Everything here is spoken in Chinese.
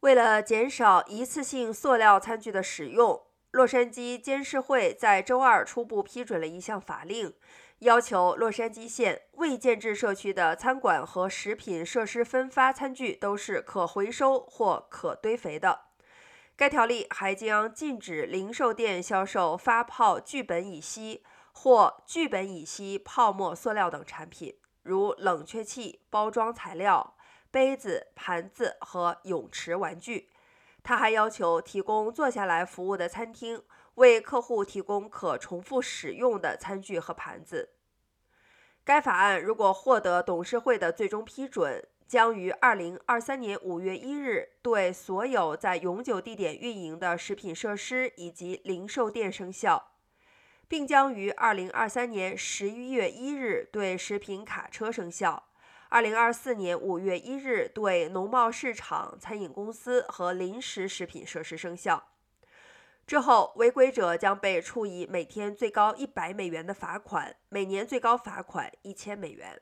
为了减少一次性塑料餐具的使用，洛杉矶监事会在周二初步批准了一项法令，要求洛杉矶县未建制社区的餐馆和食品设施分发餐具都是可回收或可堆肥的。该条例还将禁止零售店销售发泡聚苯乙烯或聚苯乙烯泡沫塑料等产品，如冷却器、包装材料。杯子、盘子和泳池玩具。他还要求提供坐下来服务的餐厅为客户提供可重复使用的餐具和盘子。该法案如果获得董事会的最终批准，将于二零二三年五月一日对所有在永久地点运营的食品设施以及零售店生效，并将于二零二三年十一月一日对食品卡车生效。二零二四年五月一日对农贸市场、餐饮公司和临时食品设施生效。之后，违规者将被处以每天最高一百美元的罚款，每年最高罚款一千美元。